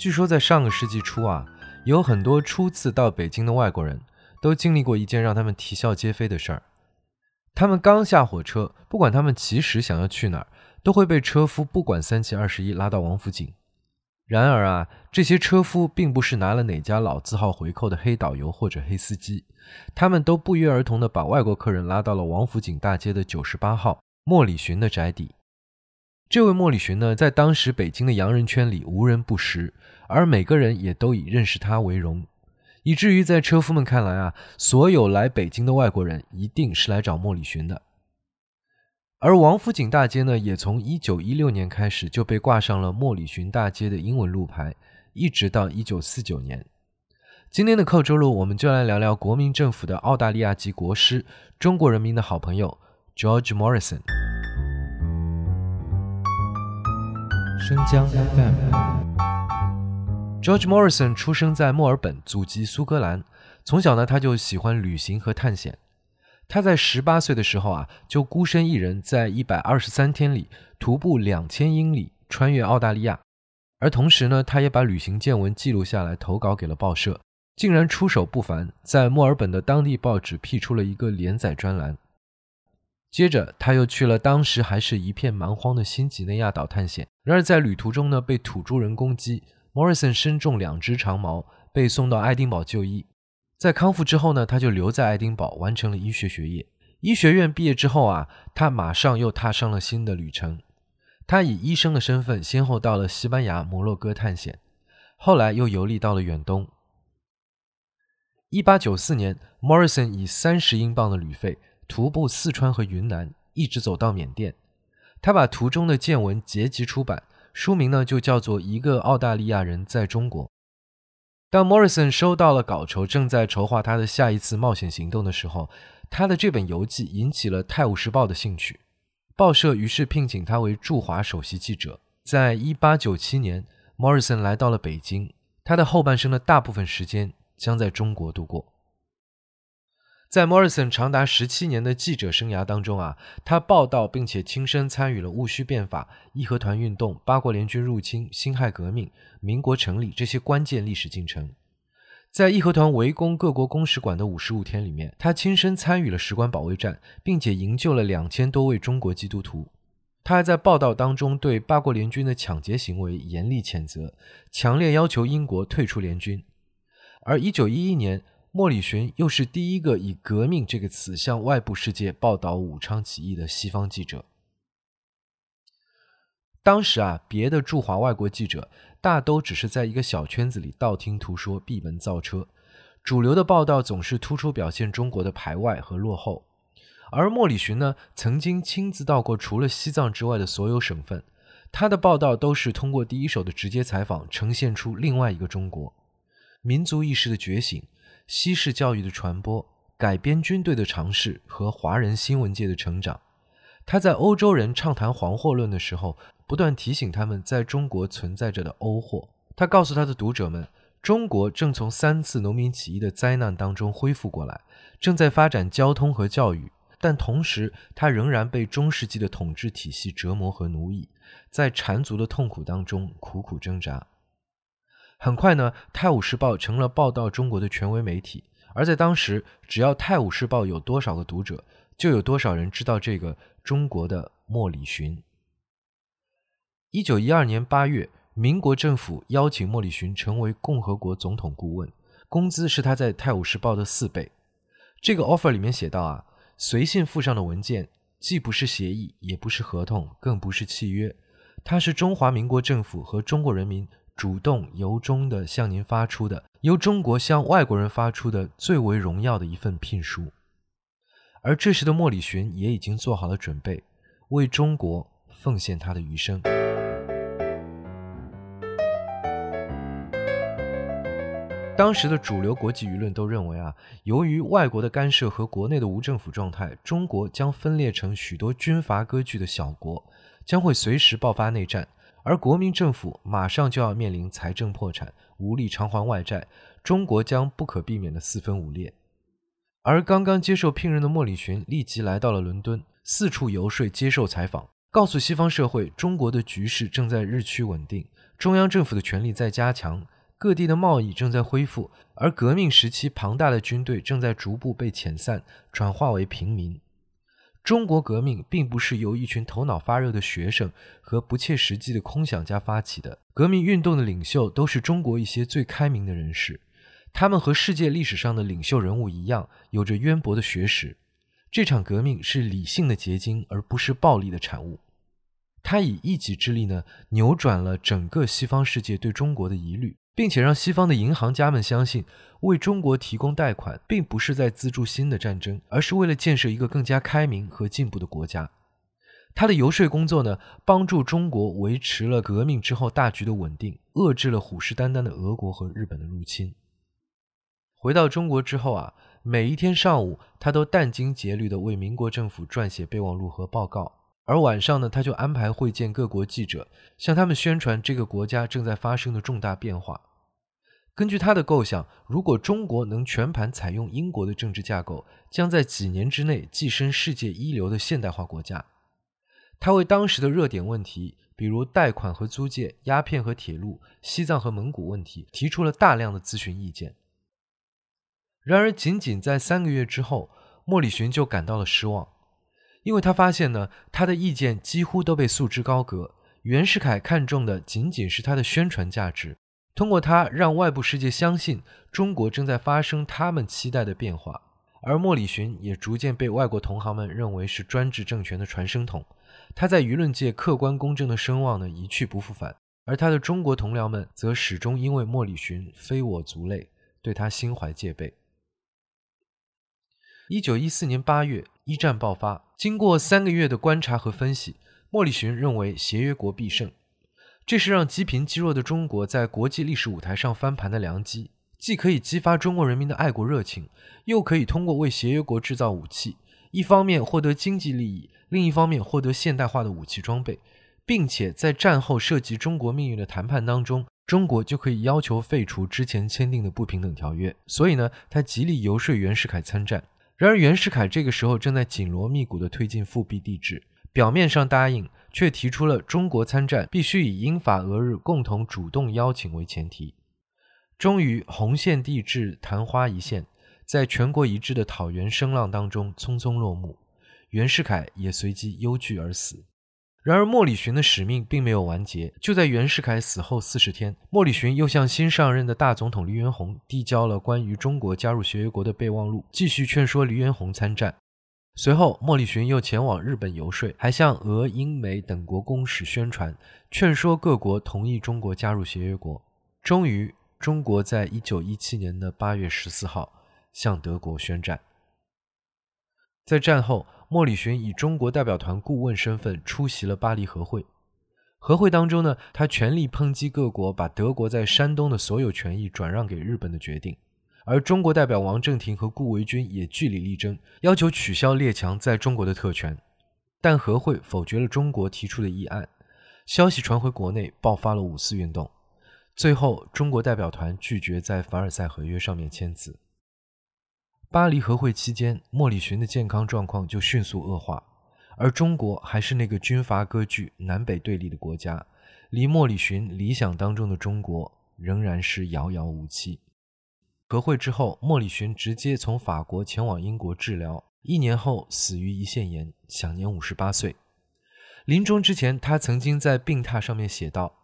据说在上个世纪初啊，有很多初次到北京的外国人都经历过一件让他们啼笑皆非的事儿。他们刚下火车，不管他们其实想要去哪儿，都会被车夫不管三七二十一拉到王府井。然而啊，这些车夫并不是拿了哪家老字号回扣的黑导游或者黑司机，他们都不约而同地把外国客人拉到了王府井大街的九十八号莫里寻的宅邸。这位莫里寻呢，在当时北京的洋人圈里无人不识，而每个人也都以认识他为荣。以至于在车夫们看来啊，所有来北京的外国人一定是来找莫里寻的。而王府井大街呢，也从一九一六年开始就被挂上了莫里寻大街的英文路牌，一直到一九四九年。今天的扣周路，我们就来聊聊国民政府的澳大利亚籍国师，中国人民的好朋友 George Morrison。生姜 FM。George Morrison 出生在墨尔本，祖籍苏格兰。从小呢，他就喜欢旅行和探险。他在十八岁的时候啊，就孤身一人在一百二十三天里徒步两千英里，穿越澳大利亚。而同时呢，他也把旅行见闻记录下来，投稿给了报社，竟然出手不凡，在墨尔本的当地报纸辟出了一个连载专栏。接着，他又去了当时还是一片蛮荒的新几内亚岛探险。然而，在旅途中呢，被土著人攻击。Morrison 身中两只长矛，被送到爱丁堡就医。在康复之后呢，他就留在爱丁堡完成了医学学业。医学院毕业之后啊，他马上又踏上了新的旅程。他以医生的身份，先后到了西班牙、摩洛哥探险，后来又游历到了远东。1894年，Morrison 以三十英镑的旅费，徒步四川和云南，一直走到缅甸。他把途中的见闻结集出版。书名呢就叫做《一个澳大利亚人在中国》。当 Morrison 收到了稿酬，正在筹划他的下一次冒险行动的时候，他的这本游记引起了《泰晤士报》的兴趣。报社于是聘请他为驻华首席记者。在一八九七年，Morrison 来到了北京，他的后半生的大部分时间将在中国度过。在 Morrison 长达十七年的记者生涯当中啊，他报道并且亲身参与了戊戌变法、义和团运动、八国联军入侵、辛亥革命、民国成立这些关键历史进程。在义和团围攻各国公使馆的五十五天里面，他亲身参与了使馆保卫战，并且营救了两千多位中国基督徒。他还在报道当中对八国联军的抢劫行为严厉谴责，强烈要求英国退出联军。而一九一一年。莫里寻又是第一个以“革命”这个词向外部世界报道武昌起义的西方记者。当时啊，别的驻华外国记者大都只是在一个小圈子里道听途说、闭门造车，主流的报道总是突出表现中国的排外和落后。而莫里寻呢，曾经亲自到过除了西藏之外的所有省份，他的报道都是通过第一手的直接采访，呈现出另外一个中国民族意识的觉醒。西式教育的传播、改编军队的尝试和华人新闻界的成长，他在欧洲人畅谈黄祸论的时候，不断提醒他们在中国存在着的欧祸。他告诉他的读者们，中国正从三次农民起义的灾难当中恢复过来，正在发展交通和教育，但同时他仍然被中世纪的统治体系折磨和奴役，在缠足的痛苦当中苦苦挣扎。很快呢，《泰晤士报》成了报道中国的权威媒体。而在当时，只要《泰晤士报》有多少个读者，就有多少人知道这个中国的莫里寻。一九一二年八月，民国政府邀请莫里寻成为共和国总统顾问，工资是他在《泰晤士报》的四倍。这个 offer 里面写到啊，随信附上的文件既不是协议，也不是合同，更不是契约，它是中华民国政府和中国人民。主动由衷的向您发出的，由中国向外国人发出的最为荣耀的一份聘书，而这时的莫里寻也已经做好了准备，为中国奉献他的余生。当时的主流国际舆论都认为啊，由于外国的干涉和国内的无政府状态，中国将分裂成许多军阀割据的小国，将会随时爆发内战。而国民政府马上就要面临财政破产，无力偿还外债，中国将不可避免的四分五裂。而刚刚接受聘任的莫里寻立即来到了伦敦，四处游说、接受采访，告诉西方社会，中国的局势正在日趋稳定，中央政府的权力在加强，各地的贸易正在恢复，而革命时期庞大的军队正在逐步被遣散，转化为平民。中国革命并不是由一群头脑发热的学生和不切实际的空想家发起的，革命运动的领袖都是中国一些最开明的人士，他们和世界历史上的领袖人物一样，有着渊博的学识。这场革命是理性的结晶，而不是暴力的产物。他以一己之力呢，扭转了整个西方世界对中国的疑虑，并且让西方的银行家们相信，为中国提供贷款，并不是在资助新的战争，而是为了建设一个更加开明和进步的国家。他的游说工作呢，帮助中国维持了革命之后大局的稳定，遏制了虎视眈眈的俄国和日本的入侵。回到中国之后啊。每一天上午，他都殚精竭虑地为民国政府撰写备忘录和报告，而晚上呢，他就安排会见各国记者，向他们宣传这个国家正在发生的重大变化。根据他的构想，如果中国能全盘采用英国的政治架构，将在几年之内跻身世界一流的现代化国家。他为当时的热点问题，比如贷款和租借、鸦片和铁路、西藏和蒙古问题，提出了大量的咨询意见。然而，仅仅在三个月之后，莫里寻就感到了失望，因为他发现呢，他的意见几乎都被束之高阁。袁世凯看重的仅仅是他的宣传价值，通过他让外部世界相信中国正在发生他们期待的变化。而莫里逊也逐渐被外国同行们认为是专制政权的传声筒，他在舆论界客观公正的声望呢一去不复返。而他的中国同僚们则始终因为莫里逊非我族类，对他心怀戒备。一九一四年八月，一战爆发。经过三个月的观察和分析，莫里逊认为协约国必胜。这是让积贫积弱的中国在国际历史舞台上翻盘的良机，既可以激发中国人民的爱国热情，又可以通过为协约国制造武器，一方面获得经济利益，另一方面获得现代化的武器装备，并且在战后涉及中国命运的谈判当中，中国就可以要求废除之前签订的不平等条约。所以呢，他极力游说袁世凯参战。然而，袁世凯这个时候正在紧锣密鼓地推进复辟帝制，表面上答应，却提出了中国参战必须以英法俄日共同主动邀请为前提。终于，红线帝制昙花一现，在全国一致的讨袁声浪当中匆匆落幕，袁世凯也随即忧惧而死。然而，莫里逊的使命并没有完结。就在袁世凯死后四十天，莫里逊又向新上任的大总统黎元洪递交了关于中国加入协约国的备忘录，继续劝说黎元洪参战。随后，莫里逊又前往日本游说，还向俄、英、美等国公使宣传，劝说各国同意中国加入协约国。终于，中国在一九一七年的八月十四号向德国宣战。在战后。莫里逊以中国代表团顾问身份出席了巴黎和会。和会当中呢，他全力抨击各国把德国在山东的所有权益转让给日本的决定。而中国代表王正廷和顾维钧也据理力争，要求取消列强在中国的特权。但和会否决了中国提出的议案。消息传回国内，爆发了五四运动。最后，中国代表团拒绝在凡尔赛合约上面签字。巴黎和会期间，莫里逊的健康状况就迅速恶化，而中国还是那个军阀割据、南北对立的国家，离莫里逊理想当中的中国仍然是遥遥无期。和会之后，莫里逊直接从法国前往英国治疗，一年后死于胰腺炎，享年五十八岁。临终之前，他曾经在病榻上面写道：“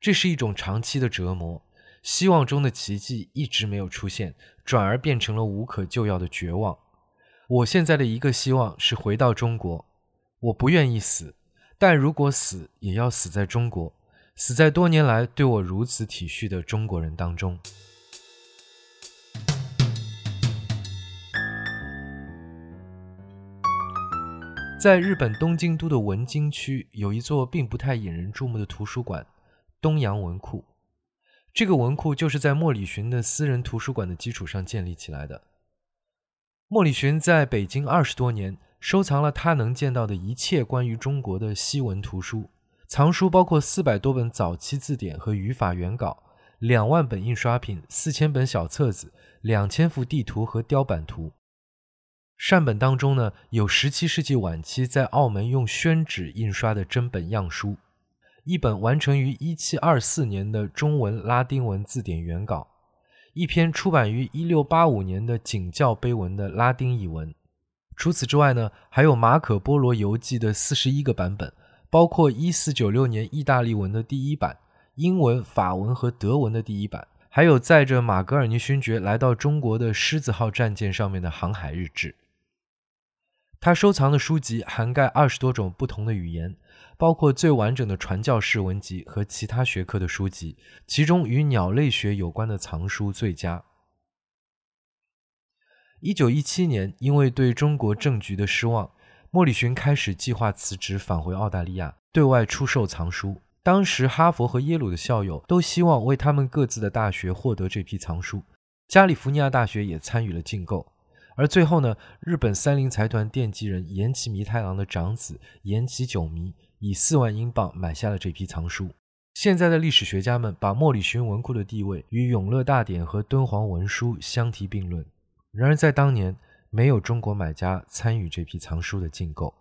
这是一种长期的折磨。”希望中的奇迹一直没有出现，转而变成了无可救药的绝望。我现在的一个希望是回到中国。我不愿意死，但如果死，也要死在中国，死在多年来对我如此体恤的中国人当中。在日本东京都的文京区，有一座并不太引人注目的图书馆——东洋文库。这个文库就是在莫里循的私人图书馆的基础上建立起来的。莫里循在北京二十多年，收藏了他能见到的一切关于中国的西文图书，藏书包括四百多本早期字典和语法原稿，两万本印刷品，四千本小册子，两千幅地图和雕版图。善本当中呢，有十七世纪晚期在澳门用宣纸印刷的真本样书。一本完成于1724年的中文拉丁文字典原稿，一篇出版于1685年的景教碑文的拉丁译文。除此之外呢，还有马可·波罗游记的四十一个版本，包括1496年意大利文的第一版、英文、法文和德文的第一版，还有载着马格尔尼勋爵来到中国的狮子号战舰上面的航海日志。他收藏的书籍涵盖二十多种不同的语言，包括最完整的传教士文集和其他学科的书籍，其中与鸟类学有关的藏书最佳。一九一七年，因为对中国政局的失望，莫里逊开始计划辞职，返回澳大利亚，对外出售藏书。当时，哈佛和耶鲁的校友都希望为他们各自的大学获得这批藏书，加利福尼亚大学也参与了竞购。而最后呢，日本三菱财团奠基人岩崎弥太郎的长子岩崎久弥以四万英镑买下了这批藏书。现在的历史学家们把莫里循文库的地位与永乐大典和敦煌文书相提并论。然而，在当年，没有中国买家参与这批藏书的竞购。